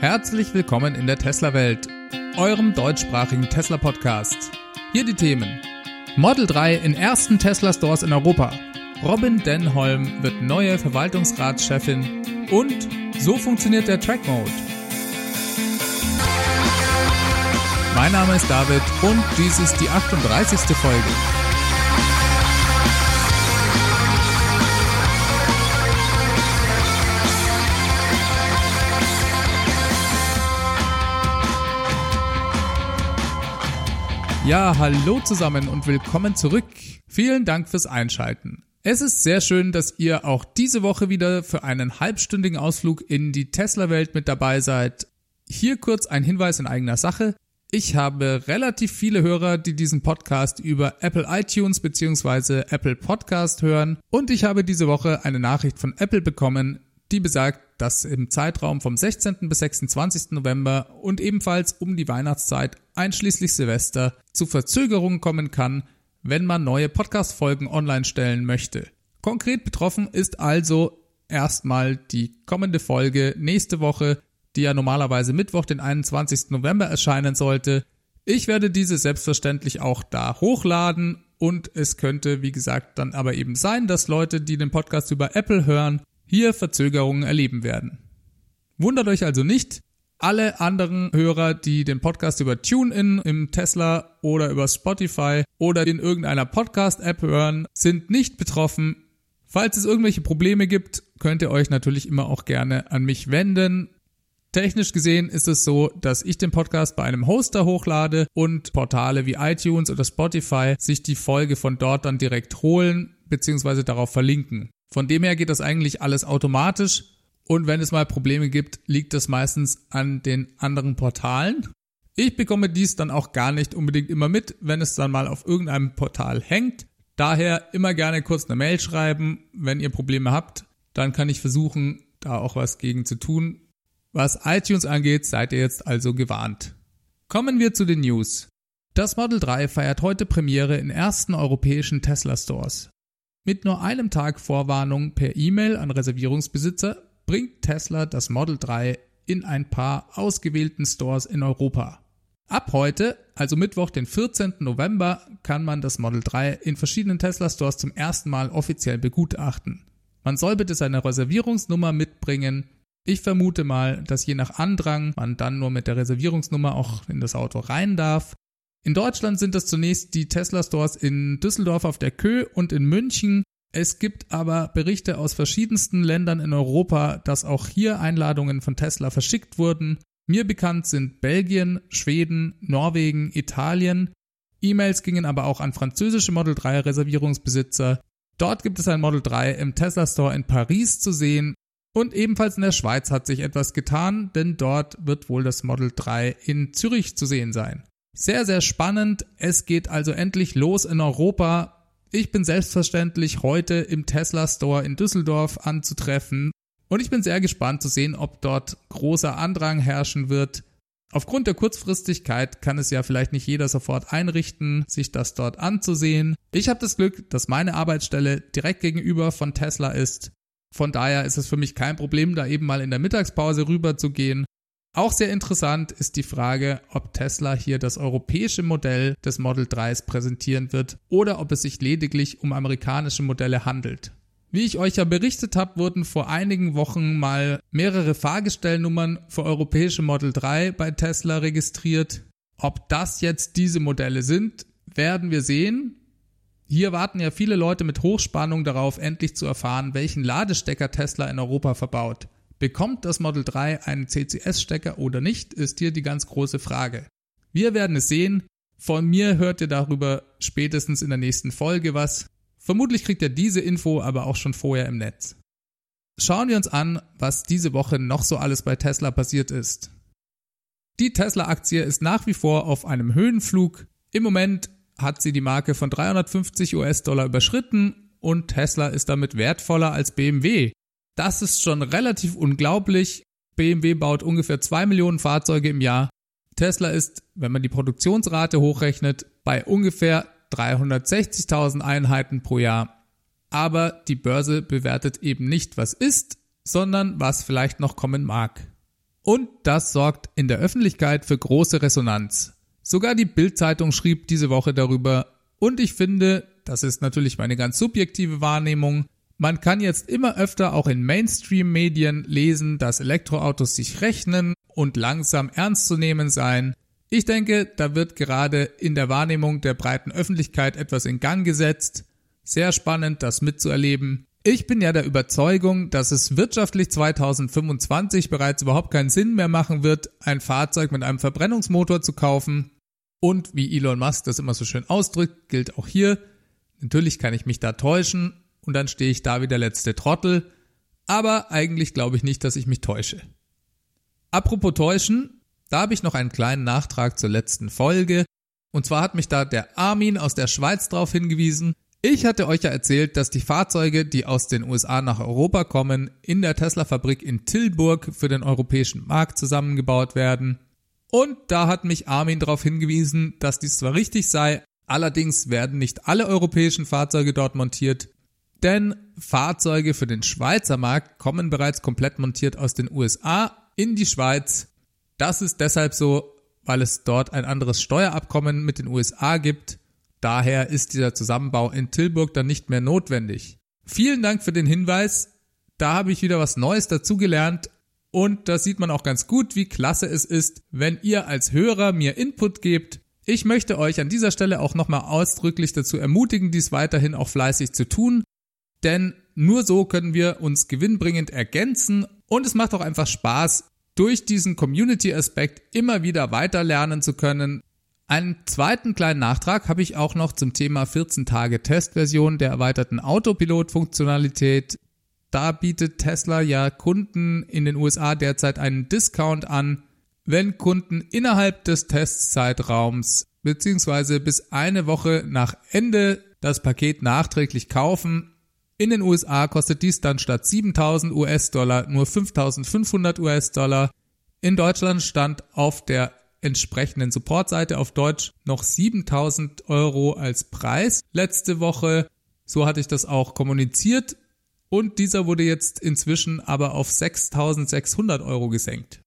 Herzlich willkommen in der Tesla-Welt, eurem deutschsprachigen Tesla-Podcast. Hier die Themen. Model 3 in ersten Tesla-Stores in Europa. Robin Denholm wird neue Verwaltungsratschefin und so funktioniert der Track Mode. Mein Name ist David und dies ist die 38. Folge. Ja, hallo zusammen und willkommen zurück. Vielen Dank fürs Einschalten. Es ist sehr schön, dass ihr auch diese Woche wieder für einen halbstündigen Ausflug in die Tesla-Welt mit dabei seid. Hier kurz ein Hinweis in eigener Sache. Ich habe relativ viele Hörer, die diesen Podcast über Apple iTunes bzw. Apple Podcast hören und ich habe diese Woche eine Nachricht von Apple bekommen, die besagt, dass im Zeitraum vom 16. bis 26. November und ebenfalls um die Weihnachtszeit einschließlich Silvester zu Verzögerungen kommen kann, wenn man neue Podcast-Folgen online stellen möchte. Konkret betroffen ist also erstmal die kommende Folge nächste Woche, die ja normalerweise Mittwoch, den 21. November erscheinen sollte. Ich werde diese selbstverständlich auch da hochladen und es könnte, wie gesagt, dann aber eben sein, dass Leute, die den Podcast über Apple hören, hier Verzögerungen erleben werden. Wundert euch also nicht, alle anderen Hörer, die den Podcast über TuneIn im Tesla oder über Spotify oder in irgendeiner Podcast-App hören, sind nicht betroffen. Falls es irgendwelche Probleme gibt, könnt ihr euch natürlich immer auch gerne an mich wenden. Technisch gesehen ist es so, dass ich den Podcast bei einem Hoster hochlade und Portale wie iTunes oder Spotify sich die Folge von dort dann direkt holen bzw. darauf verlinken. Von dem her geht das eigentlich alles automatisch und wenn es mal Probleme gibt, liegt das meistens an den anderen Portalen. Ich bekomme dies dann auch gar nicht unbedingt immer mit, wenn es dann mal auf irgendeinem Portal hängt. Daher immer gerne kurz eine Mail schreiben, wenn ihr Probleme habt. Dann kann ich versuchen, da auch was gegen zu tun. Was iTunes angeht, seid ihr jetzt also gewarnt. Kommen wir zu den News. Das Model 3 feiert heute Premiere in ersten europäischen Tesla Stores. Mit nur einem Tag Vorwarnung per E-Mail an Reservierungsbesitzer bringt Tesla das Model 3 in ein paar ausgewählten Stores in Europa. Ab heute, also Mittwoch, den 14. November, kann man das Model 3 in verschiedenen Tesla Stores zum ersten Mal offiziell begutachten. Man soll bitte seine Reservierungsnummer mitbringen. Ich vermute mal, dass je nach Andrang man dann nur mit der Reservierungsnummer auch in das Auto rein darf. In Deutschland sind das zunächst die Tesla Stores in Düsseldorf auf der Kö und in München. Es gibt aber Berichte aus verschiedensten Ländern in Europa, dass auch hier Einladungen von Tesla verschickt wurden. Mir bekannt sind Belgien, Schweden, Norwegen, Italien. E-Mails gingen aber auch an französische Model 3 Reservierungsbesitzer. Dort gibt es ein Model 3 im Tesla Store in Paris zu sehen. Und ebenfalls in der Schweiz hat sich etwas getan, denn dort wird wohl das Model 3 in Zürich zu sehen sein. Sehr, sehr spannend. Es geht also endlich los in Europa. Ich bin selbstverständlich heute im Tesla Store in Düsseldorf anzutreffen und ich bin sehr gespannt zu sehen, ob dort großer Andrang herrschen wird. Aufgrund der Kurzfristigkeit kann es ja vielleicht nicht jeder sofort einrichten, sich das dort anzusehen. Ich habe das Glück, dass meine Arbeitsstelle direkt gegenüber von Tesla ist. Von daher ist es für mich kein Problem, da eben mal in der Mittagspause rüber zu gehen auch sehr interessant ist die Frage, ob Tesla hier das europäische Modell des Model 3s präsentieren wird oder ob es sich lediglich um amerikanische Modelle handelt. Wie ich euch ja berichtet habe, wurden vor einigen Wochen mal mehrere Fahrgestellnummern für europäische Model 3 bei Tesla registriert. Ob das jetzt diese Modelle sind, werden wir sehen. Hier warten ja viele Leute mit Hochspannung darauf, endlich zu erfahren, welchen Ladestecker Tesla in Europa verbaut. Bekommt das Model 3 einen CCS-Stecker oder nicht, ist hier die ganz große Frage. Wir werden es sehen. Von mir hört ihr darüber spätestens in der nächsten Folge was. Vermutlich kriegt ihr diese Info aber auch schon vorher im Netz. Schauen wir uns an, was diese Woche noch so alles bei Tesla passiert ist. Die Tesla-Aktie ist nach wie vor auf einem Höhenflug. Im Moment hat sie die Marke von 350 US-Dollar überschritten und Tesla ist damit wertvoller als BMW. Das ist schon relativ unglaublich. BMW baut ungefähr 2 Millionen Fahrzeuge im Jahr. Tesla ist, wenn man die Produktionsrate hochrechnet, bei ungefähr 360.000 Einheiten pro Jahr. Aber die Börse bewertet eben nicht, was ist, sondern was vielleicht noch kommen mag. Und das sorgt in der Öffentlichkeit für große Resonanz. Sogar die Bild-Zeitung schrieb diese Woche darüber und ich finde, das ist natürlich meine ganz subjektive Wahrnehmung, man kann jetzt immer öfter auch in Mainstream-Medien lesen, dass Elektroautos sich rechnen und langsam ernst zu nehmen seien. Ich denke, da wird gerade in der Wahrnehmung der breiten Öffentlichkeit etwas in Gang gesetzt. Sehr spannend, das mitzuerleben. Ich bin ja der Überzeugung, dass es wirtschaftlich 2025 bereits überhaupt keinen Sinn mehr machen wird, ein Fahrzeug mit einem Verbrennungsmotor zu kaufen. Und wie Elon Musk das immer so schön ausdrückt, gilt auch hier, natürlich kann ich mich da täuschen und dann stehe ich da wie der letzte Trottel, aber eigentlich glaube ich nicht, dass ich mich täusche. Apropos täuschen, da habe ich noch einen kleinen Nachtrag zur letzten Folge. Und zwar hat mich da der Armin aus der Schweiz darauf hingewiesen. Ich hatte euch ja erzählt, dass die Fahrzeuge, die aus den USA nach Europa kommen, in der Tesla-Fabrik in Tilburg für den europäischen Markt zusammengebaut werden. Und da hat mich Armin darauf hingewiesen, dass dies zwar richtig sei, allerdings werden nicht alle europäischen Fahrzeuge dort montiert, denn Fahrzeuge für den Schweizer Markt kommen bereits komplett montiert aus den USA in die Schweiz das ist deshalb so, weil es dort ein anderes Steuerabkommen mit den USA gibt. Daher ist dieser Zusammenbau in Tilburg dann nicht mehr notwendig. Vielen Dank für den Hinweis. Da habe ich wieder was Neues dazugelernt. Und da sieht man auch ganz gut, wie klasse es ist, wenn ihr als Hörer mir Input gebt. Ich möchte euch an dieser Stelle auch nochmal ausdrücklich dazu ermutigen, dies weiterhin auch fleißig zu tun. Denn nur so können wir uns gewinnbringend ergänzen und es macht auch einfach Spaß, durch diesen Community-Aspekt immer wieder weiter lernen zu können. Einen zweiten kleinen Nachtrag habe ich auch noch zum Thema 14 Tage Testversion der erweiterten Autopilot-Funktionalität. Da bietet Tesla ja Kunden in den USA derzeit einen Discount an, wenn Kunden innerhalb des Testzeitraums bzw. bis eine Woche nach Ende das Paket nachträglich kaufen, in den USA kostet dies dann statt 7000 US-Dollar nur 5500 US-Dollar. In Deutschland stand auf der entsprechenden Supportseite auf Deutsch noch 7000 Euro als Preis letzte Woche. So hatte ich das auch kommuniziert. Und dieser wurde jetzt inzwischen aber auf 6600 Euro gesenkt.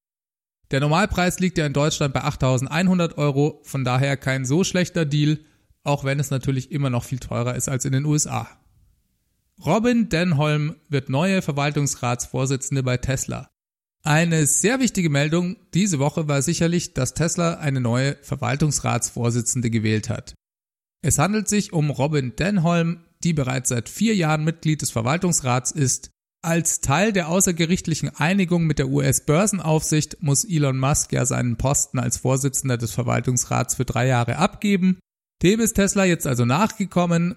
Der Normalpreis liegt ja in Deutschland bei 8100 Euro, von daher kein so schlechter Deal, auch wenn es natürlich immer noch viel teurer ist als in den USA. Robin Denholm wird neue Verwaltungsratsvorsitzende bei Tesla. Eine sehr wichtige Meldung diese Woche war sicherlich, dass Tesla eine neue Verwaltungsratsvorsitzende gewählt hat. Es handelt sich um Robin Denholm, die bereits seit vier Jahren Mitglied des Verwaltungsrats ist. Als Teil der außergerichtlichen Einigung mit der US-Börsenaufsicht muss Elon Musk ja seinen Posten als Vorsitzender des Verwaltungsrats für drei Jahre abgeben. Dem ist Tesla jetzt also nachgekommen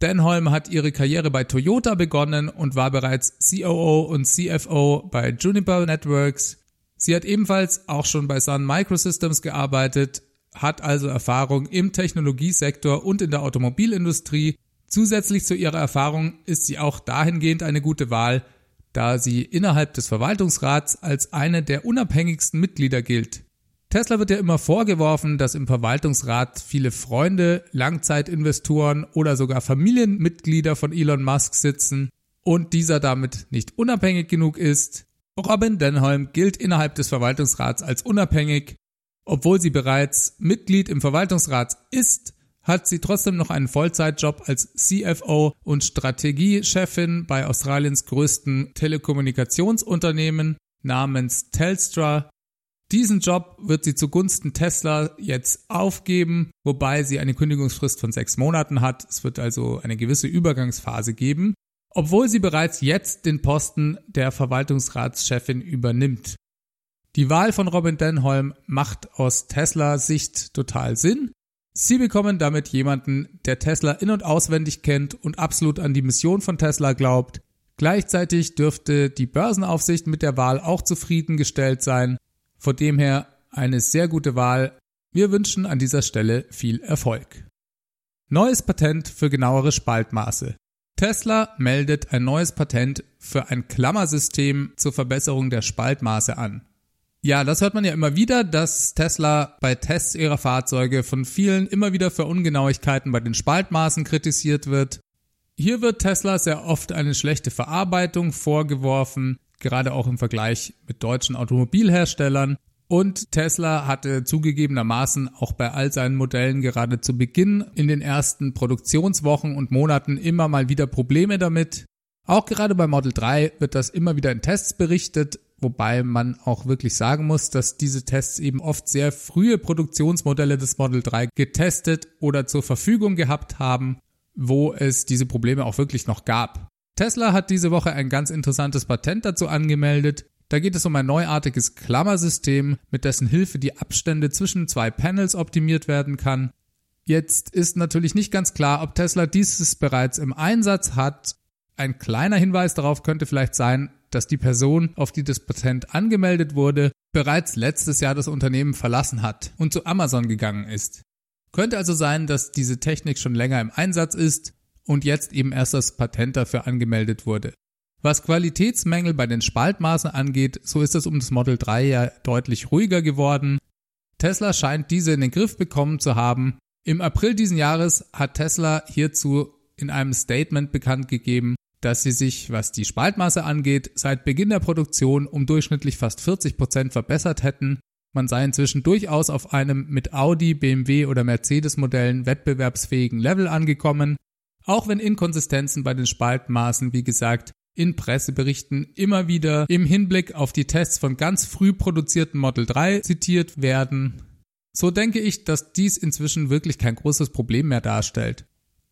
Denholm hat ihre Karriere bei Toyota begonnen und war bereits COO und CFO bei Juniper Networks. Sie hat ebenfalls auch schon bei Sun Microsystems gearbeitet, hat also Erfahrung im Technologiesektor und in der Automobilindustrie. Zusätzlich zu ihrer Erfahrung ist sie auch dahingehend eine gute Wahl, da sie innerhalb des Verwaltungsrats als eine der unabhängigsten Mitglieder gilt. Tesla wird ja immer vorgeworfen, dass im Verwaltungsrat viele Freunde, Langzeitinvestoren oder sogar Familienmitglieder von Elon Musk sitzen und dieser damit nicht unabhängig genug ist. Robin Denholm gilt innerhalb des Verwaltungsrats als unabhängig. Obwohl sie bereits Mitglied im Verwaltungsrat ist, hat sie trotzdem noch einen Vollzeitjob als CFO und Strategiechefin bei Australiens größten Telekommunikationsunternehmen namens Telstra diesen Job wird sie zugunsten Tesla jetzt aufgeben, wobei sie eine Kündigungsfrist von sechs Monaten hat. Es wird also eine gewisse Übergangsphase geben, obwohl sie bereits jetzt den Posten der Verwaltungsratschefin übernimmt. Die Wahl von Robin Denholm macht aus Tesla-Sicht total Sinn. Sie bekommen damit jemanden, der Tesla in- und auswendig kennt und absolut an die Mission von Tesla glaubt. Gleichzeitig dürfte die Börsenaufsicht mit der Wahl auch zufriedengestellt sein von dem her eine sehr gute Wahl. Wir wünschen an dieser Stelle viel Erfolg. Neues Patent für genauere Spaltmaße. Tesla meldet ein neues Patent für ein Klammersystem zur Verbesserung der Spaltmaße an. Ja, das hört man ja immer wieder, dass Tesla bei Tests ihrer Fahrzeuge von vielen immer wieder für Ungenauigkeiten bei den Spaltmaßen kritisiert wird. Hier wird Tesla sehr oft eine schlechte Verarbeitung vorgeworfen. Gerade auch im Vergleich mit deutschen Automobilherstellern. Und Tesla hatte zugegebenermaßen auch bei all seinen Modellen gerade zu Beginn in den ersten Produktionswochen und Monaten immer mal wieder Probleme damit. Auch gerade bei Model 3 wird das immer wieder in Tests berichtet, wobei man auch wirklich sagen muss, dass diese Tests eben oft sehr frühe Produktionsmodelle des Model 3 getestet oder zur Verfügung gehabt haben, wo es diese Probleme auch wirklich noch gab. Tesla hat diese Woche ein ganz interessantes Patent dazu angemeldet. Da geht es um ein neuartiges Klammersystem, mit dessen Hilfe die Abstände zwischen zwei Panels optimiert werden kann. Jetzt ist natürlich nicht ganz klar, ob Tesla dieses bereits im Einsatz hat. Ein kleiner Hinweis darauf könnte vielleicht sein, dass die Person, auf die das Patent angemeldet wurde, bereits letztes Jahr das Unternehmen verlassen hat und zu Amazon gegangen ist. Könnte also sein, dass diese Technik schon länger im Einsatz ist und jetzt eben erst das Patent dafür angemeldet wurde. Was Qualitätsmängel bei den Spaltmaßen angeht, so ist es um das Model 3 ja deutlich ruhiger geworden. Tesla scheint diese in den Griff bekommen zu haben. Im April diesen Jahres hat Tesla hierzu in einem Statement bekannt gegeben, dass sie sich, was die Spaltmaße angeht, seit Beginn der Produktion um durchschnittlich fast 40 Prozent verbessert hätten. Man sei inzwischen durchaus auf einem mit Audi, BMW oder Mercedes Modellen wettbewerbsfähigen Level angekommen auch wenn Inkonsistenzen bei den Spaltmaßen, wie gesagt, in Presseberichten immer wieder im Hinblick auf die Tests von ganz früh produzierten Model 3 zitiert werden. So denke ich, dass dies inzwischen wirklich kein großes Problem mehr darstellt.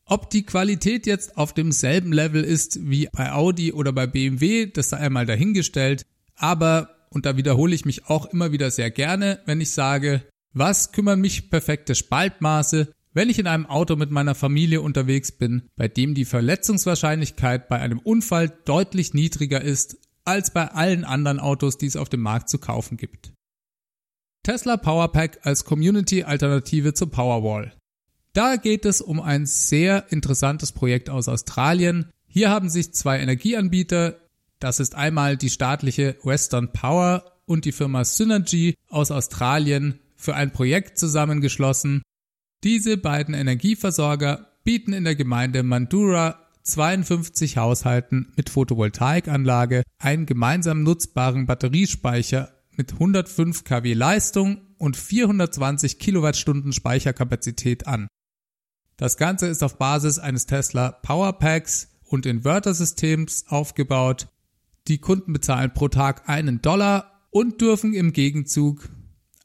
Ob die Qualität jetzt auf demselben Level ist wie bei Audi oder bei BMW, das sei einmal dahingestellt, aber, und da wiederhole ich mich auch immer wieder sehr gerne, wenn ich sage, was kümmern mich perfekte Spaltmaße, wenn ich in einem Auto mit meiner Familie unterwegs bin, bei dem die Verletzungswahrscheinlichkeit bei einem Unfall deutlich niedriger ist als bei allen anderen Autos, die es auf dem Markt zu kaufen gibt. Tesla Powerpack als Community-Alternative zur Powerwall. Da geht es um ein sehr interessantes Projekt aus Australien. Hier haben sich zwei Energieanbieter, das ist einmal die staatliche Western Power und die Firma Synergy aus Australien, für ein Projekt zusammengeschlossen, diese beiden Energieversorger bieten in der Gemeinde Mandura 52 Haushalten mit Photovoltaikanlage einen gemeinsam nutzbaren Batteriespeicher mit 105 kW Leistung und 420 Kilowattstunden Speicherkapazität an. Das Ganze ist auf Basis eines Tesla Powerpacks und Invertersystems aufgebaut. Die Kunden bezahlen pro Tag einen Dollar und dürfen im Gegenzug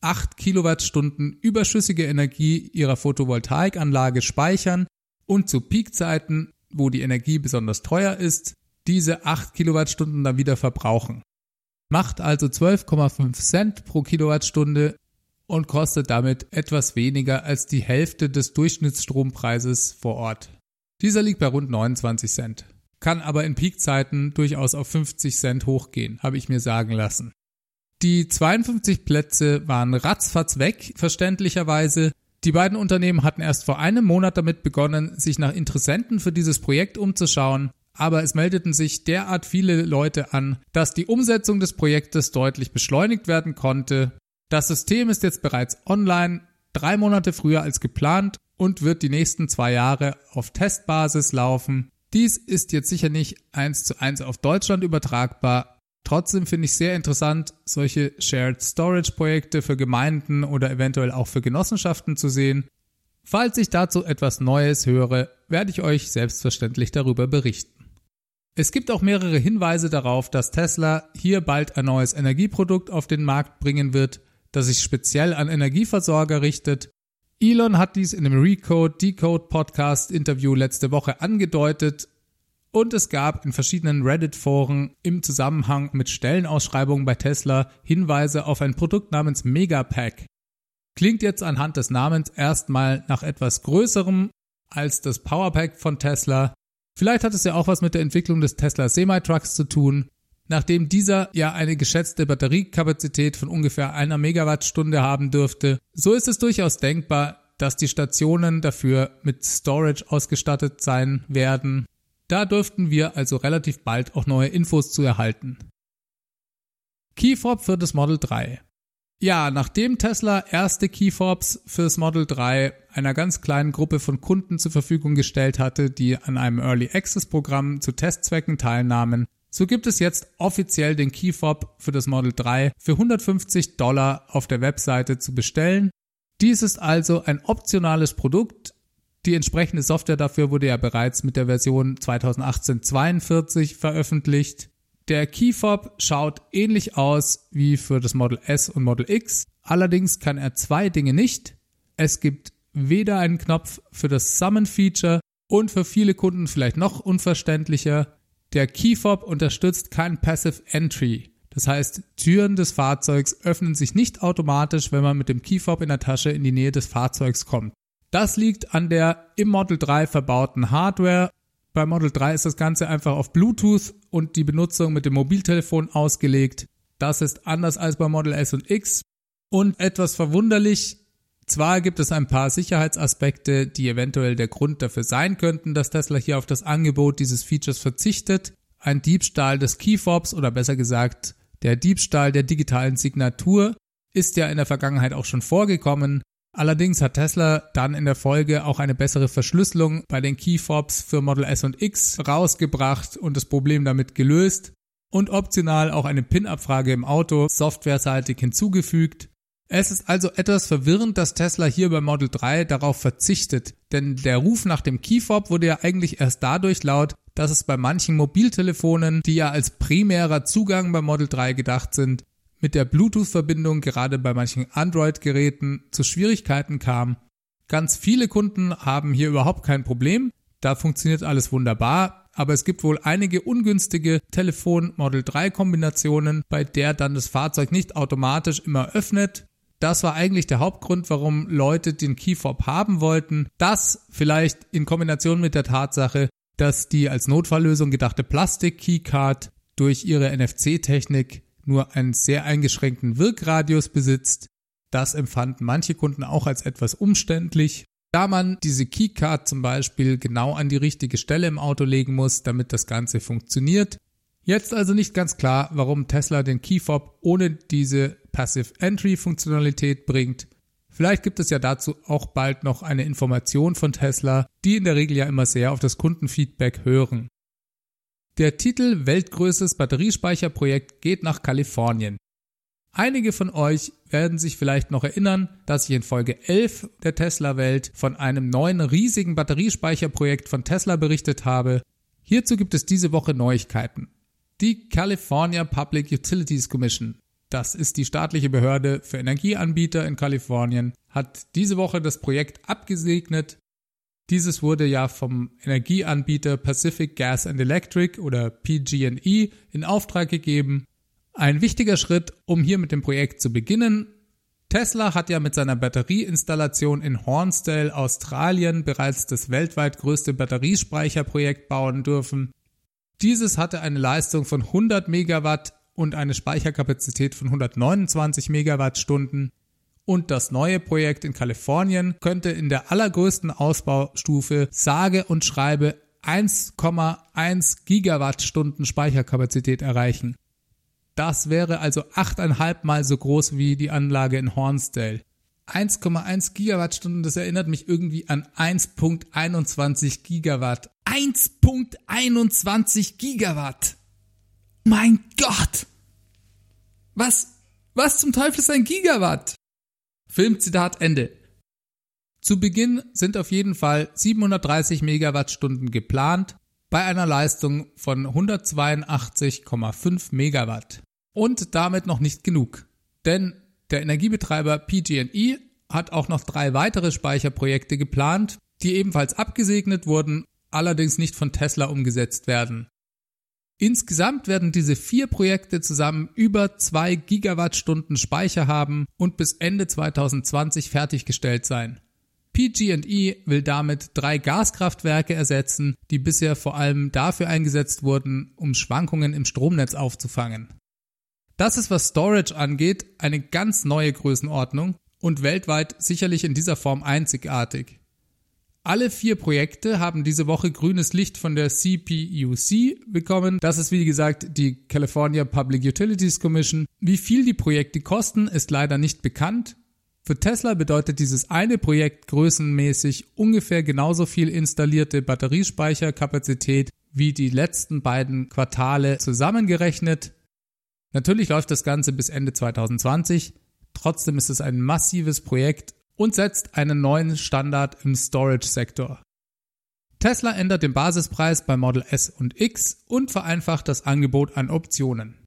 8 Kilowattstunden überschüssige Energie ihrer Photovoltaikanlage speichern und zu Peakzeiten, wo die Energie besonders teuer ist, diese 8 Kilowattstunden dann wieder verbrauchen. Macht also 12,5 Cent pro Kilowattstunde und kostet damit etwas weniger als die Hälfte des Durchschnittstrompreises vor Ort. Dieser liegt bei rund 29 Cent, kann aber in Peakzeiten durchaus auf 50 Cent hochgehen, habe ich mir sagen lassen. Die 52 Plätze waren ratzfatz weg, verständlicherweise. Die beiden Unternehmen hatten erst vor einem Monat damit begonnen, sich nach Interessenten für dieses Projekt umzuschauen, aber es meldeten sich derart viele Leute an, dass die Umsetzung des Projektes deutlich beschleunigt werden konnte. Das System ist jetzt bereits online, drei Monate früher als geplant und wird die nächsten zwei Jahre auf Testbasis laufen. Dies ist jetzt sicher nicht eins zu eins auf Deutschland übertragbar, Trotzdem finde ich sehr interessant, solche Shared Storage Projekte für Gemeinden oder eventuell auch für Genossenschaften zu sehen. Falls ich dazu etwas Neues höre, werde ich euch selbstverständlich darüber berichten. Es gibt auch mehrere Hinweise darauf, dass Tesla hier bald ein neues Energieprodukt auf den Markt bringen wird, das sich speziell an Energieversorger richtet. Elon hat dies in dem Recode Decode Podcast Interview letzte Woche angedeutet und es gab in verschiedenen Reddit-Foren im Zusammenhang mit Stellenausschreibungen bei Tesla Hinweise auf ein Produkt namens Megapack. Klingt jetzt anhand des Namens erstmal nach etwas Größerem als das Powerpack von Tesla. Vielleicht hat es ja auch was mit der Entwicklung des Tesla Semi-Trucks zu tun. Nachdem dieser ja eine geschätzte Batteriekapazität von ungefähr einer Megawattstunde haben dürfte, so ist es durchaus denkbar, dass die Stationen dafür mit Storage ausgestattet sein werden da dürften wir also relativ bald auch neue Infos zu erhalten. Keyfob für das Model 3. Ja, nachdem Tesla erste Keyfobs fürs Model 3 einer ganz kleinen Gruppe von Kunden zur Verfügung gestellt hatte, die an einem Early Access Programm zu Testzwecken teilnahmen, So gibt es jetzt offiziell den Key Fob für das Model 3 für 150 Dollar auf der Webseite zu bestellen. Dies ist also ein optionales Produkt. Die entsprechende Software dafür wurde ja bereits mit der Version 2018-42 veröffentlicht. Der Key Fob schaut ähnlich aus wie für das Model S und Model X. Allerdings kann er zwei Dinge nicht. Es gibt weder einen Knopf für das Summon Feature und für viele Kunden vielleicht noch unverständlicher der Keyfob unterstützt kein Passive Entry. Das heißt, Türen des Fahrzeugs öffnen sich nicht automatisch, wenn man mit dem Keyfob in der Tasche in die Nähe des Fahrzeugs kommt. Das liegt an der im Model 3 verbauten Hardware. Bei Model 3 ist das Ganze einfach auf Bluetooth und die Benutzung mit dem Mobiltelefon ausgelegt. Das ist anders als bei Model S und X. Und etwas verwunderlich, zwar gibt es ein paar Sicherheitsaspekte, die eventuell der Grund dafür sein könnten, dass Tesla hier auf das Angebot dieses Features verzichtet. Ein Diebstahl des Keyfobs oder besser gesagt der Diebstahl der digitalen Signatur ist ja in der Vergangenheit auch schon vorgekommen. Allerdings hat Tesla dann in der Folge auch eine bessere Verschlüsselung bei den Keyfobs für Model S und X rausgebracht und das Problem damit gelöst und optional auch eine PIN-Abfrage im Auto softwareseitig hinzugefügt. Es ist also etwas verwirrend, dass Tesla hier bei Model 3 darauf verzichtet, denn der Ruf nach dem Keyfob wurde ja eigentlich erst dadurch laut, dass es bei manchen Mobiltelefonen, die ja als primärer Zugang bei Model 3 gedacht sind, mit der Bluetooth-Verbindung gerade bei manchen Android-Geräten zu Schwierigkeiten kam. Ganz viele Kunden haben hier überhaupt kein Problem, da funktioniert alles wunderbar, aber es gibt wohl einige ungünstige Telefon-Model 3 Kombinationen, bei der dann das Fahrzeug nicht automatisch immer öffnet, das war eigentlich der Hauptgrund, warum Leute den Keyfob haben wollten. Das vielleicht in Kombination mit der Tatsache, dass die als Notfalllösung gedachte Plastik-Keycard durch ihre NFC-Technik nur einen sehr eingeschränkten Wirkradius besitzt. Das empfanden manche Kunden auch als etwas umständlich. Da man diese Keycard zum Beispiel genau an die richtige Stelle im Auto legen muss, damit das Ganze funktioniert. Jetzt also nicht ganz klar, warum Tesla den Keyfob ohne diese Passive Entry Funktionalität bringt. Vielleicht gibt es ja dazu auch bald noch eine Information von Tesla, die in der Regel ja immer sehr auf das Kundenfeedback hören. Der Titel Weltgrößtes Batteriespeicherprojekt geht nach Kalifornien. Einige von euch werden sich vielleicht noch erinnern, dass ich in Folge 11 der Tesla Welt von einem neuen riesigen Batteriespeicherprojekt von Tesla berichtet habe. Hierzu gibt es diese Woche Neuigkeiten. Die California Public Utilities Commission das ist die staatliche Behörde für Energieanbieter in Kalifornien, hat diese Woche das Projekt abgesegnet. Dieses wurde ja vom Energieanbieter Pacific Gas and Electric oder PG&E in Auftrag gegeben. Ein wichtiger Schritt, um hier mit dem Projekt zu beginnen. Tesla hat ja mit seiner Batterieinstallation in Hornsdale, Australien bereits das weltweit größte Batteriespeicherprojekt bauen dürfen. Dieses hatte eine Leistung von 100 Megawatt und eine Speicherkapazität von 129 Megawattstunden. Und das neue Projekt in Kalifornien könnte in der allergrößten Ausbaustufe sage und schreibe 1,1 Gigawattstunden Speicherkapazität erreichen. Das wäre also 8,5 mal so groß wie die Anlage in Hornsdale. 1,1 Gigawattstunden, das erinnert mich irgendwie an 1.21 Gigawatt. 1.21 Gigawatt! Mein Gott! Was, was zum Teufel ist ein Gigawatt? Filmzitat Ende. Zu Beginn sind auf jeden Fall 730 Megawattstunden geplant bei einer Leistung von 182,5 Megawatt. Und damit noch nicht genug. Denn der Energiebetreiber PG&E hat auch noch drei weitere Speicherprojekte geplant, die ebenfalls abgesegnet wurden, allerdings nicht von Tesla umgesetzt werden. Insgesamt werden diese vier Projekte zusammen über zwei Gigawattstunden Speicher haben und bis Ende 2020 fertiggestellt sein. PG&E will damit drei Gaskraftwerke ersetzen, die bisher vor allem dafür eingesetzt wurden, um Schwankungen im Stromnetz aufzufangen. Das ist, was Storage angeht, eine ganz neue Größenordnung und weltweit sicherlich in dieser Form einzigartig. Alle vier Projekte haben diese Woche grünes Licht von der CPUC bekommen. Das ist wie gesagt die California Public Utilities Commission. Wie viel die Projekte kosten, ist leider nicht bekannt. Für Tesla bedeutet dieses eine Projekt größenmäßig ungefähr genauso viel installierte Batteriespeicherkapazität wie die letzten beiden Quartale zusammengerechnet. Natürlich läuft das Ganze bis Ende 2020. Trotzdem ist es ein massives Projekt und setzt einen neuen Standard im Storage-Sektor. Tesla ändert den Basispreis bei Model S und X und vereinfacht das Angebot an Optionen.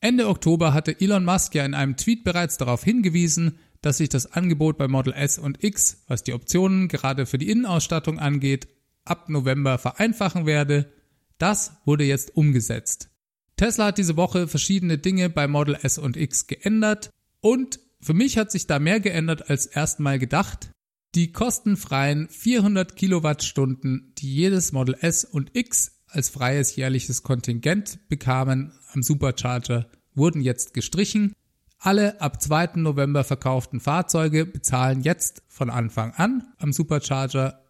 Ende Oktober hatte Elon Musk ja in einem Tweet bereits darauf hingewiesen, dass sich das Angebot bei Model S und X, was die Optionen gerade für die Innenausstattung angeht, ab November vereinfachen werde. Das wurde jetzt umgesetzt. Tesla hat diese Woche verschiedene Dinge bei Model S und X geändert und für mich hat sich da mehr geändert als erstmal gedacht. Die kostenfreien 400 Kilowattstunden, die jedes Model S und X als freies jährliches Kontingent bekamen am Supercharger, wurden jetzt gestrichen. Alle ab 2. November verkauften Fahrzeuge bezahlen jetzt von Anfang an am Supercharger.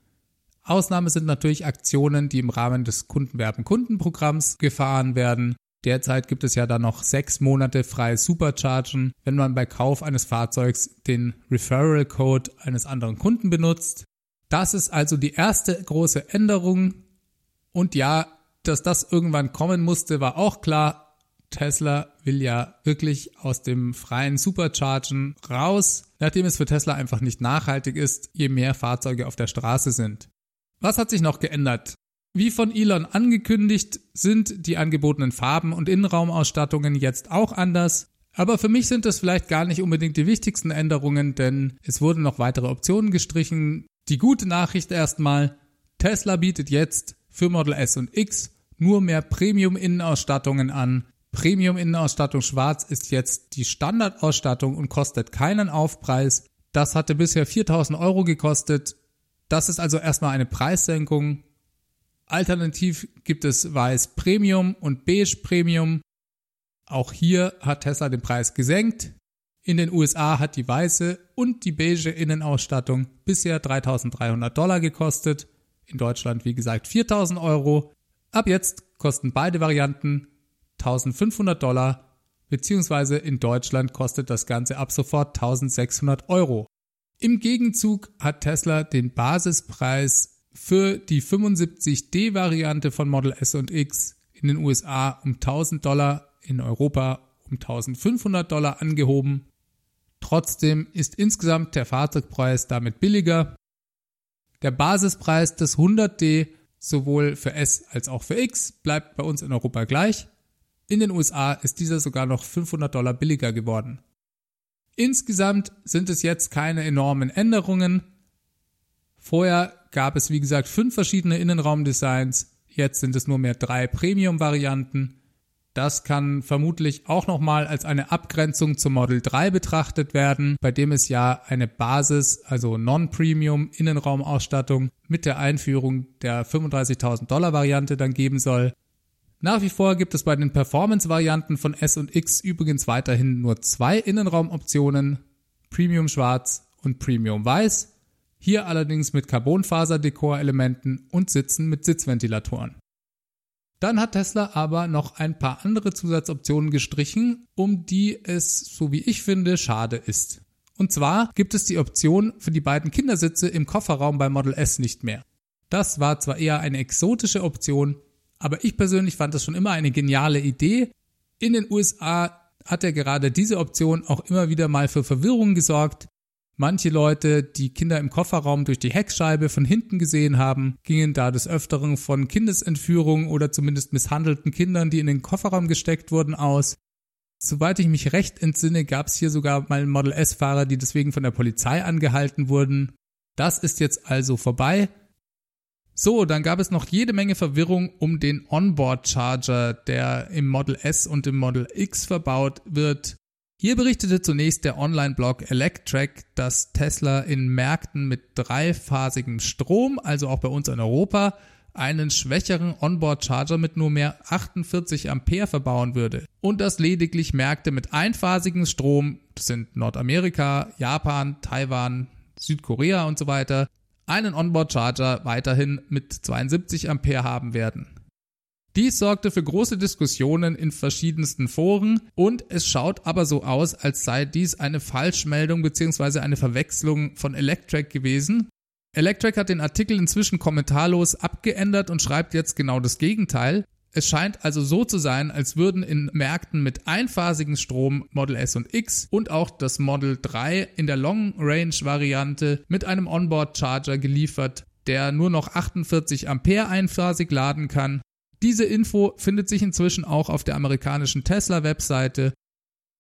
Ausnahme sind natürlich Aktionen, die im Rahmen des Kundenwerben-Kundenprogramms gefahren werden. Derzeit gibt es ja dann noch sechs Monate freies Superchargen, wenn man bei Kauf eines Fahrzeugs den Referral Code eines anderen Kunden benutzt. Das ist also die erste große Änderung. Und ja, dass das irgendwann kommen musste, war auch klar. Tesla will ja wirklich aus dem freien Superchargen raus, nachdem es für Tesla einfach nicht nachhaltig ist, je mehr Fahrzeuge auf der Straße sind. Was hat sich noch geändert? Wie von Elon angekündigt, sind die angebotenen Farben und Innenraumausstattungen jetzt auch anders. Aber für mich sind das vielleicht gar nicht unbedingt die wichtigsten Änderungen, denn es wurden noch weitere Optionen gestrichen. Die gute Nachricht erstmal, Tesla bietet jetzt für Model S und X nur mehr Premium-Innenausstattungen an. Premium-Innenausstattung schwarz ist jetzt die Standardausstattung und kostet keinen Aufpreis. Das hatte bisher 4000 Euro gekostet. Das ist also erstmal eine Preissenkung Alternativ gibt es Weiß Premium und Beige Premium. Auch hier hat Tesla den Preis gesenkt. In den USA hat die weiße und die beige Innenausstattung bisher 3300 Dollar gekostet. In Deutschland, wie gesagt, 4000 Euro. Ab jetzt kosten beide Varianten 1500 Dollar, beziehungsweise in Deutschland kostet das Ganze ab sofort 1600 Euro. Im Gegenzug hat Tesla den Basispreis für die 75D-Variante von Model S und X in den USA um 1000 Dollar, in Europa um 1500 Dollar angehoben. Trotzdem ist insgesamt der Fahrzeugpreis damit billiger. Der Basispreis des 100D sowohl für S als auch für X bleibt bei uns in Europa gleich. In den USA ist dieser sogar noch 500 Dollar billiger geworden. Insgesamt sind es jetzt keine enormen Änderungen. Vorher gab es, wie gesagt, fünf verschiedene Innenraumdesigns. Jetzt sind es nur mehr drei Premium-Varianten. Das kann vermutlich auch nochmal als eine Abgrenzung zum Model 3 betrachtet werden, bei dem es ja eine Basis, also Non-Premium Innenraumausstattung mit der Einführung der 35.000 Dollar Variante dann geben soll. Nach wie vor gibt es bei den Performance-Varianten von S und X übrigens weiterhin nur zwei Innenraumoptionen, Premium Schwarz und Premium Weiß. Hier allerdings mit Carbonfaser-Dekorelementen und Sitzen mit Sitzventilatoren. Dann hat Tesla aber noch ein paar andere Zusatzoptionen gestrichen, um die es, so wie ich finde, schade ist. Und zwar gibt es die Option für die beiden Kindersitze im Kofferraum bei Model S nicht mehr. Das war zwar eher eine exotische Option, aber ich persönlich fand das schon immer eine geniale Idee. In den USA hat er gerade diese Option auch immer wieder mal für Verwirrung gesorgt, Manche Leute, die Kinder im Kofferraum durch die Heckscheibe von hinten gesehen haben, gingen da des Öfteren von Kindesentführung oder zumindest misshandelten Kindern, die in den Kofferraum gesteckt wurden, aus. Soweit ich mich recht entsinne, gab es hier sogar mal Model S-Fahrer, die deswegen von der Polizei angehalten wurden. Das ist jetzt also vorbei. So, dann gab es noch jede Menge Verwirrung um den Onboard Charger, der im Model S und im Model X verbaut wird. Hier berichtete zunächst der Online-Blog Electrek, dass Tesla in Märkten mit dreiphasigem Strom, also auch bei uns in Europa, einen schwächeren Onboard-Charger mit nur mehr 48 Ampere verbauen würde. Und dass lediglich Märkte mit einphasigem Strom, das sind Nordamerika, Japan, Taiwan, Südkorea und so weiter, einen Onboard-Charger weiterhin mit 72 Ampere haben werden. Dies sorgte für große Diskussionen in verschiedensten Foren und es schaut aber so aus, als sei dies eine Falschmeldung bzw. eine Verwechslung von Electrek gewesen. Electric hat den Artikel inzwischen kommentarlos abgeändert und schreibt jetzt genau das Gegenteil. Es scheint also so zu sein, als würden in Märkten mit einphasigen Strom Model S und X und auch das Model 3 in der Long Range Variante mit einem Onboard Charger geliefert, der nur noch 48 Ampere einphasig laden kann. Diese Info findet sich inzwischen auch auf der amerikanischen Tesla Webseite.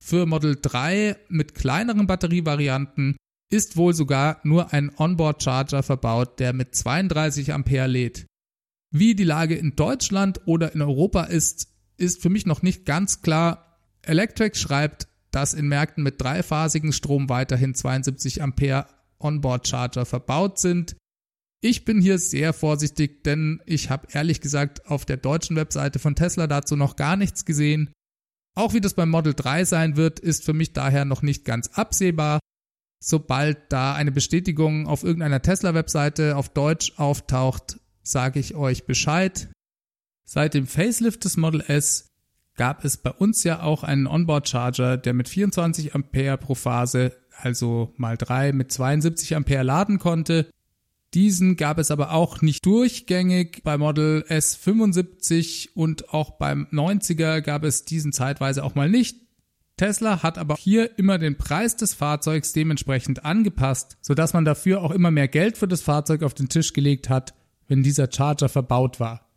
Für Model 3 mit kleineren Batterievarianten ist wohl sogar nur ein Onboard Charger verbaut, der mit 32 Ampere lädt. Wie die Lage in Deutschland oder in Europa ist, ist für mich noch nicht ganz klar. Electric schreibt, dass in Märkten mit dreiphasigen Strom weiterhin 72 Ampere Onboard Charger verbaut sind. Ich bin hier sehr vorsichtig, denn ich habe ehrlich gesagt auf der deutschen Webseite von Tesla dazu noch gar nichts gesehen. Auch wie das beim Model 3 sein wird, ist für mich daher noch nicht ganz absehbar. Sobald da eine Bestätigung auf irgendeiner Tesla-Webseite auf Deutsch auftaucht, sage ich euch Bescheid. Seit dem Facelift des Model S gab es bei uns ja auch einen Onboard Charger, der mit 24 Ampere pro Phase, also mal drei mit 72 Ampere laden konnte. Diesen gab es aber auch nicht durchgängig. Bei Model S75 und auch beim 90er gab es diesen zeitweise auch mal nicht. Tesla hat aber hier immer den Preis des Fahrzeugs dementsprechend angepasst, sodass man dafür auch immer mehr Geld für das Fahrzeug auf den Tisch gelegt hat wenn dieser Charger verbaut war.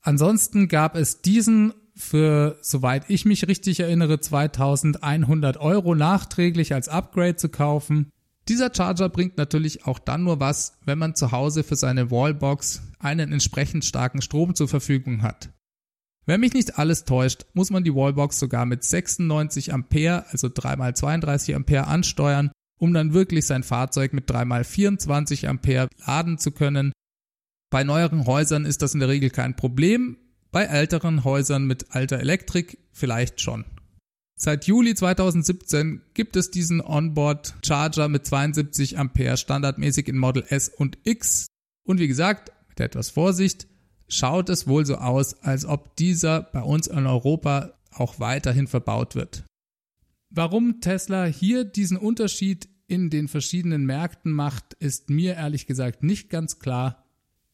Ansonsten gab es diesen für, soweit ich mich richtig erinnere, 2100 Euro nachträglich als Upgrade zu kaufen. Dieser Charger bringt natürlich auch dann nur was, wenn man zu Hause für seine Wallbox einen entsprechend starken Strom zur Verfügung hat. Wenn mich nicht alles täuscht, muss man die Wallbox sogar mit 96 Ampere, also 3x32 Ampere ansteuern, um dann wirklich sein Fahrzeug mit 3x24 Ampere laden zu können bei neueren Häusern ist das in der Regel kein Problem, bei älteren Häusern mit alter Elektrik vielleicht schon. Seit Juli 2017 gibt es diesen Onboard Charger mit 72 Ampere standardmäßig in Model S und X. Und wie gesagt, mit etwas Vorsicht, schaut es wohl so aus, als ob dieser bei uns in Europa auch weiterhin verbaut wird. Warum Tesla hier diesen Unterschied in den verschiedenen Märkten macht, ist mir ehrlich gesagt nicht ganz klar.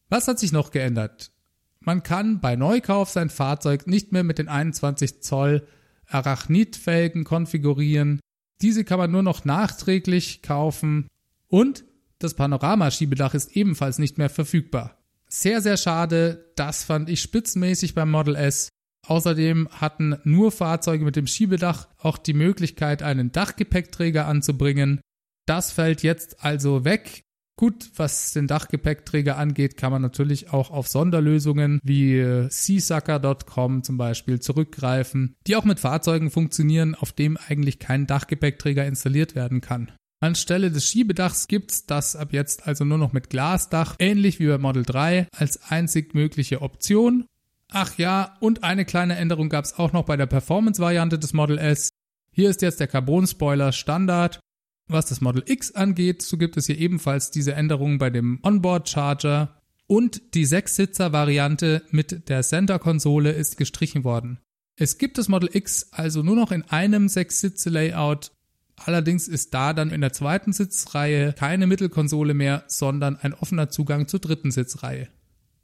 Was hat sich noch geändert? Man kann bei Neukauf sein Fahrzeug nicht mehr mit den 21 Zoll Arachnid-Felgen konfigurieren. Diese kann man nur noch nachträglich kaufen und das Panoramaschiebedach ist ebenfalls nicht mehr verfügbar. Sehr, sehr schade. Das fand ich spitzenmäßig beim Model S. Außerdem hatten nur Fahrzeuge mit dem Schiebedach auch die Möglichkeit, einen Dachgepäckträger anzubringen. Das fällt jetzt also weg. Gut, was den Dachgepäckträger angeht, kann man natürlich auch auf Sonderlösungen wie äh, seasucker.com zum Beispiel zurückgreifen, die auch mit Fahrzeugen funktionieren, auf dem eigentlich kein Dachgepäckträger installiert werden kann. Anstelle des Schiebedachs gibt's das ab jetzt also nur noch mit Glasdach, ähnlich wie bei Model 3, als einzig mögliche Option. Ach ja, und eine kleine Änderung gab's auch noch bei der Performance-Variante des Model S. Hier ist jetzt der Carbon-Spoiler Standard was das Model X angeht, so gibt es hier ebenfalls diese Änderungen bei dem Onboard Charger und die Sechssitzer-Variante mit der Center-Konsole ist gestrichen worden. Es gibt das Model X also nur noch in einem Sechs-Sitze-Layout. Allerdings ist da dann in der zweiten Sitzreihe keine Mittelkonsole mehr, sondern ein offener Zugang zur dritten Sitzreihe.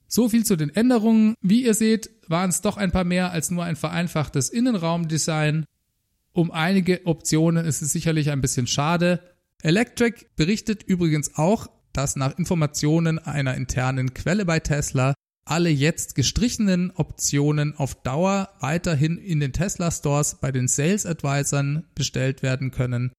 So viel zu den Änderungen. Wie ihr seht, waren es doch ein paar mehr als nur ein vereinfachtes Innenraumdesign. Um einige Optionen ist es sicherlich ein bisschen schade. Electric berichtet übrigens auch, dass nach Informationen einer internen Quelle bei Tesla alle jetzt gestrichenen Optionen auf Dauer weiterhin in den Tesla Stores bei den Sales Advisern bestellt werden können.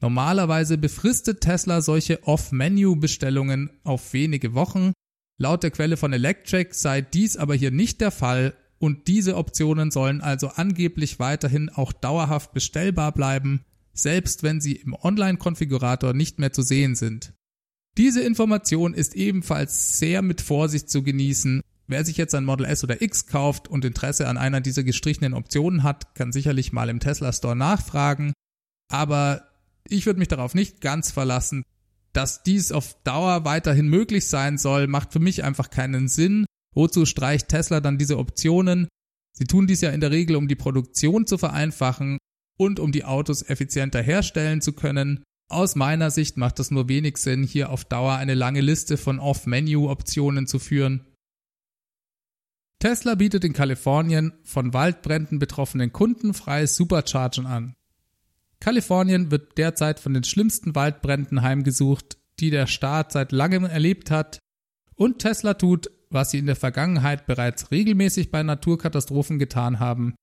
Normalerweise befristet Tesla solche Off-Menu-Bestellungen auf wenige Wochen. Laut der Quelle von Electric sei dies aber hier nicht der Fall und diese Optionen sollen also angeblich weiterhin auch dauerhaft bestellbar bleiben, selbst wenn sie im Online-Konfigurator nicht mehr zu sehen sind. Diese Information ist ebenfalls sehr mit Vorsicht zu genießen. Wer sich jetzt ein Model S oder X kauft und Interesse an einer dieser gestrichenen Optionen hat, kann sicherlich mal im Tesla Store nachfragen. Aber ich würde mich darauf nicht ganz verlassen. Dass dies auf Dauer weiterhin möglich sein soll, macht für mich einfach keinen Sinn. Wozu streicht Tesla dann diese Optionen? Sie tun dies ja in der Regel, um die Produktion zu vereinfachen und um die Autos effizienter herstellen zu können. Aus meiner Sicht macht es nur wenig Sinn, hier auf Dauer eine lange Liste von Off-Menu-Optionen zu führen. Tesla bietet in Kalifornien von Waldbränden betroffenen Kunden freies Superchargen an. Kalifornien wird derzeit von den schlimmsten Waldbränden heimgesucht, die der Staat seit langem erlebt hat, und Tesla tut, was sie in der Vergangenheit bereits regelmäßig bei Naturkatastrophen getan haben.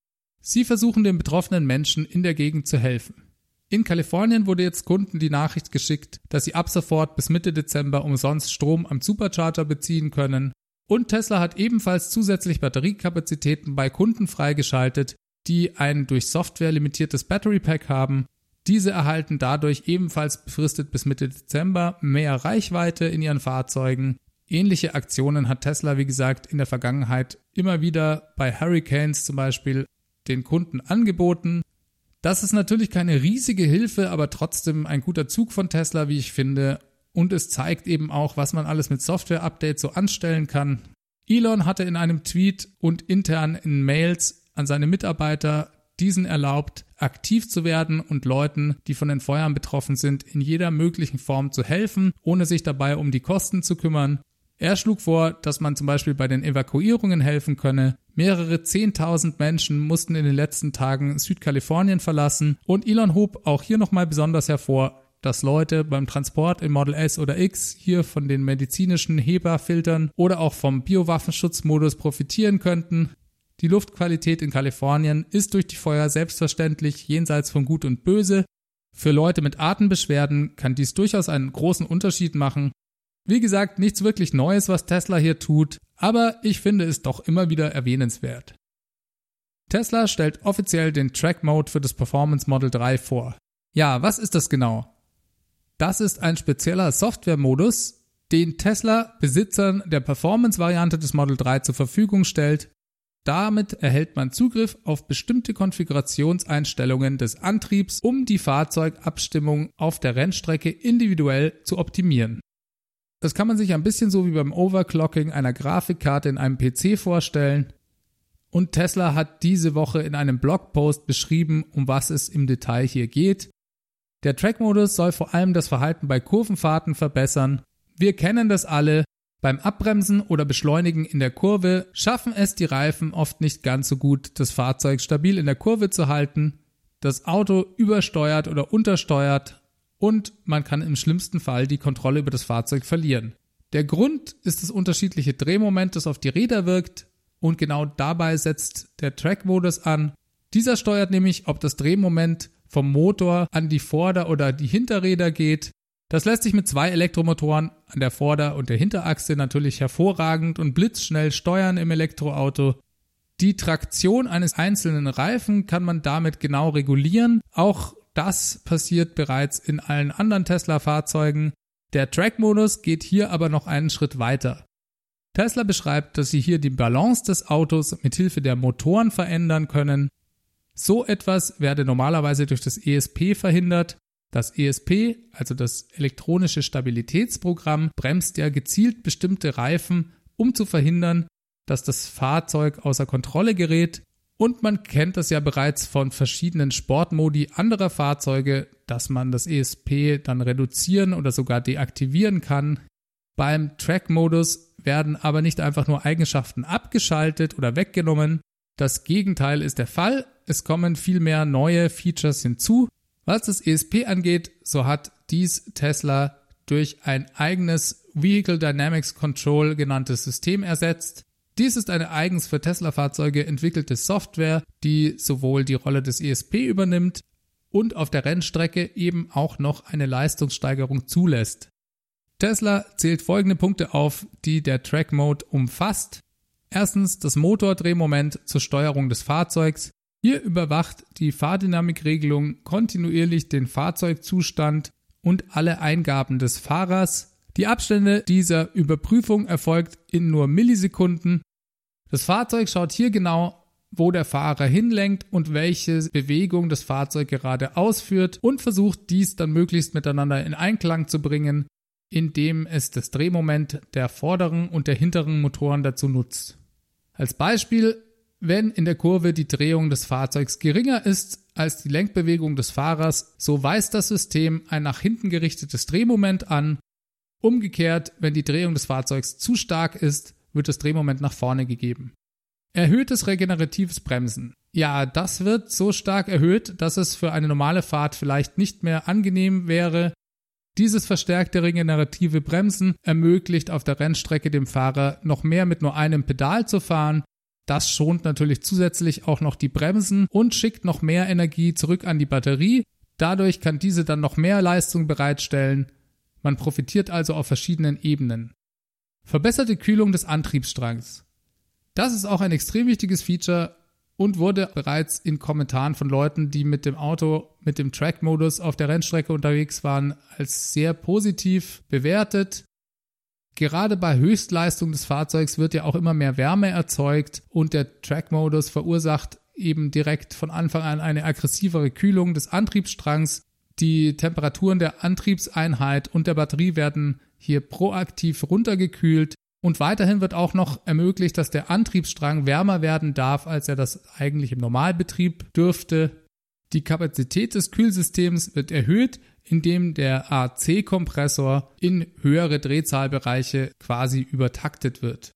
Sie versuchen den betroffenen Menschen in der Gegend zu helfen. In Kalifornien wurde jetzt Kunden die Nachricht geschickt, dass sie ab sofort bis Mitte Dezember umsonst Strom am Supercharger beziehen können. Und Tesla hat ebenfalls zusätzlich Batteriekapazitäten bei Kunden freigeschaltet, die ein durch Software limitiertes Battery Pack haben. Diese erhalten dadurch ebenfalls befristet bis Mitte Dezember mehr Reichweite in ihren Fahrzeugen. Ähnliche Aktionen hat Tesla, wie gesagt, in der Vergangenheit immer wieder bei Hurricanes zum Beispiel den Kunden angeboten. Das ist natürlich keine riesige Hilfe, aber trotzdem ein guter Zug von Tesla, wie ich finde. Und es zeigt eben auch, was man alles mit Software-Updates so anstellen kann. Elon hatte in einem Tweet und intern in Mails an seine Mitarbeiter diesen erlaubt, aktiv zu werden und Leuten, die von den Feuern betroffen sind, in jeder möglichen Form zu helfen, ohne sich dabei um die Kosten zu kümmern. Er schlug vor, dass man zum Beispiel bei den Evakuierungen helfen könne. Mehrere Zehntausend Menschen mussten in den letzten Tagen Südkalifornien verlassen und Elon hob auch hier nochmal besonders hervor, dass Leute beim Transport im Model S oder X hier von den medizinischen Heberfiltern oder auch vom Biowaffenschutzmodus profitieren könnten. Die Luftqualität in Kalifornien ist durch die Feuer selbstverständlich jenseits von Gut und Böse. Für Leute mit Atembeschwerden kann dies durchaus einen großen Unterschied machen wie gesagt, nichts wirklich Neues, was Tesla hier tut, aber ich finde es doch immer wieder erwähnenswert. Tesla stellt offiziell den Track Mode für das Performance Model 3 vor. Ja, was ist das genau? Das ist ein spezieller Softwaremodus, den Tesla Besitzern der Performance-Variante des Model 3 zur Verfügung stellt. Damit erhält man Zugriff auf bestimmte Konfigurationseinstellungen des Antriebs, um die Fahrzeugabstimmung auf der Rennstrecke individuell zu optimieren. Das kann man sich ein bisschen so wie beim Overclocking einer Grafikkarte in einem PC vorstellen. Und Tesla hat diese Woche in einem Blogpost beschrieben, um was es im Detail hier geht. Der Track-Modus soll vor allem das Verhalten bei Kurvenfahrten verbessern. Wir kennen das alle. Beim Abbremsen oder Beschleunigen in der Kurve schaffen es die Reifen oft nicht ganz so gut, das Fahrzeug stabil in der Kurve zu halten. Das Auto übersteuert oder untersteuert und man kann im schlimmsten Fall die Kontrolle über das Fahrzeug verlieren. Der Grund ist das unterschiedliche Drehmoment, das auf die Räder wirkt und genau dabei setzt der Track-Modus an. Dieser steuert nämlich, ob das Drehmoment vom Motor an die Vorder- oder die Hinterräder geht. Das lässt sich mit zwei Elektromotoren an der Vorder- und der Hinterachse natürlich hervorragend und blitzschnell steuern im Elektroauto. Die Traktion eines einzelnen Reifen kann man damit genau regulieren. Auch das passiert bereits in allen anderen Tesla-Fahrzeugen. Der Track-Modus geht hier aber noch einen Schritt weiter. Tesla beschreibt, dass sie hier die Balance des Autos mit Hilfe der Motoren verändern können. So etwas werde normalerweise durch das ESP verhindert. Das ESP, also das elektronische Stabilitätsprogramm, bremst ja gezielt bestimmte Reifen, um zu verhindern, dass das Fahrzeug außer Kontrolle gerät und man kennt das ja bereits von verschiedenen Sportmodi anderer Fahrzeuge, dass man das ESP dann reduzieren oder sogar deaktivieren kann. Beim Track-Modus werden aber nicht einfach nur Eigenschaften abgeschaltet oder weggenommen. Das Gegenteil ist der Fall. Es kommen vielmehr neue Features hinzu. Was das ESP angeht, so hat dies Tesla durch ein eigenes Vehicle Dynamics Control genanntes System ersetzt. Dies ist eine eigens für Tesla-Fahrzeuge entwickelte Software, die sowohl die Rolle des ESP übernimmt und auf der Rennstrecke eben auch noch eine Leistungssteigerung zulässt. Tesla zählt folgende Punkte auf, die der Track Mode umfasst. Erstens das Motordrehmoment zur Steuerung des Fahrzeugs. Hier überwacht die Fahrdynamikregelung kontinuierlich den Fahrzeugzustand und alle Eingaben des Fahrers. Die Abstände dieser Überprüfung erfolgt in nur Millisekunden das Fahrzeug schaut hier genau, wo der Fahrer hinlenkt und welche Bewegung das Fahrzeug gerade ausführt und versucht dies dann möglichst miteinander in Einklang zu bringen, indem es das Drehmoment der vorderen und der hinteren Motoren dazu nutzt. Als Beispiel, wenn in der Kurve die Drehung des Fahrzeugs geringer ist als die Lenkbewegung des Fahrers, so weist das System ein nach hinten gerichtetes Drehmoment an. Umgekehrt, wenn die Drehung des Fahrzeugs zu stark ist, wird das Drehmoment nach vorne gegeben. Erhöhtes regeneratives Bremsen. Ja, das wird so stark erhöht, dass es für eine normale Fahrt vielleicht nicht mehr angenehm wäre. Dieses verstärkte regenerative Bremsen ermöglicht auf der Rennstrecke dem Fahrer noch mehr mit nur einem Pedal zu fahren. Das schont natürlich zusätzlich auch noch die Bremsen und schickt noch mehr Energie zurück an die Batterie. Dadurch kann diese dann noch mehr Leistung bereitstellen. Man profitiert also auf verschiedenen Ebenen. Verbesserte Kühlung des Antriebsstrangs. Das ist auch ein extrem wichtiges Feature und wurde bereits in Kommentaren von Leuten, die mit dem Auto, mit dem Track-Modus auf der Rennstrecke unterwegs waren, als sehr positiv bewertet. Gerade bei Höchstleistung des Fahrzeugs wird ja auch immer mehr Wärme erzeugt und der Track-Modus verursacht eben direkt von Anfang an eine aggressivere Kühlung des Antriebsstrangs. Die Temperaturen der Antriebseinheit und der Batterie werden hier proaktiv runtergekühlt und weiterhin wird auch noch ermöglicht, dass der Antriebsstrang wärmer werden darf, als er das eigentlich im Normalbetrieb dürfte. Die Kapazität des Kühlsystems wird erhöht, indem der AC-Kompressor in höhere Drehzahlbereiche quasi übertaktet wird.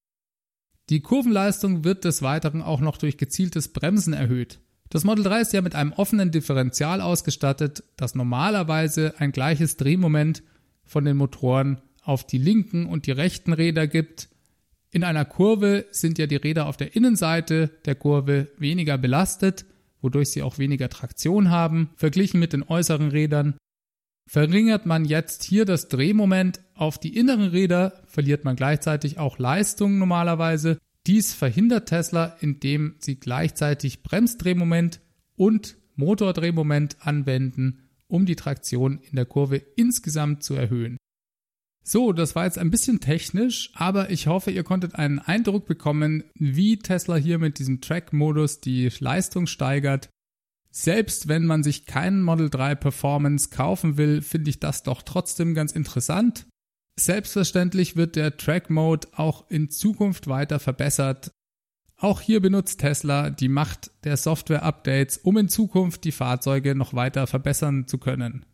Die Kurvenleistung wird des Weiteren auch noch durch gezieltes Bremsen erhöht. Das Model 3 ist ja mit einem offenen Differential ausgestattet, das normalerweise ein gleiches Drehmoment von den Motoren auf die linken und die rechten Räder gibt. In einer Kurve sind ja die Räder auf der Innenseite der Kurve weniger belastet, wodurch sie auch weniger Traktion haben, verglichen mit den äußeren Rädern. Verringert man jetzt hier das Drehmoment auf die inneren Räder, verliert man gleichzeitig auch Leistung normalerweise. Dies verhindert Tesla, indem sie gleichzeitig Bremsdrehmoment und Motordrehmoment anwenden, um die Traktion in der Kurve insgesamt zu erhöhen. So, das war jetzt ein bisschen technisch, aber ich hoffe, ihr konntet einen Eindruck bekommen, wie Tesla hier mit diesem Track-Modus die Leistung steigert. Selbst wenn man sich keinen Model 3 Performance kaufen will, finde ich das doch trotzdem ganz interessant. Selbstverständlich wird der Track Mode auch in Zukunft weiter verbessert. Auch hier benutzt Tesla die Macht der Software-Updates, um in Zukunft die Fahrzeuge noch weiter verbessern zu können.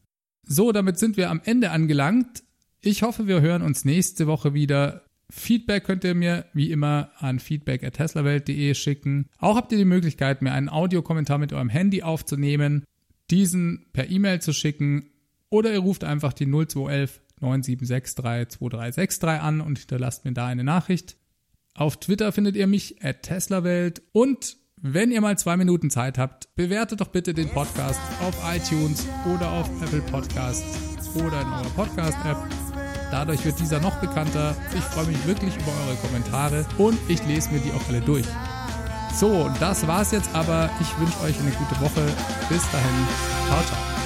So, damit sind wir am Ende angelangt. Ich hoffe, wir hören uns nächste Woche wieder. Feedback könnt ihr mir wie immer an feedback.teslawelt.de schicken. Auch habt ihr die Möglichkeit, mir einen Audiokommentar mit eurem Handy aufzunehmen, diesen per E-Mail zu schicken oder ihr ruft einfach die 0211 9763 2363 an und hinterlasst mir da eine Nachricht. Auf Twitter findet ihr mich at teslawelt und wenn ihr mal zwei Minuten Zeit habt, bewertet doch bitte den Podcast auf iTunes oder auf Apple Podcasts oder in eurer Podcast-App. Dadurch wird dieser noch bekannter. Ich freue mich wirklich über eure Kommentare und ich lese mir die auch alle durch. So, das war's jetzt aber. Ich wünsche euch eine gute Woche. Bis dahin. Ciao, ciao.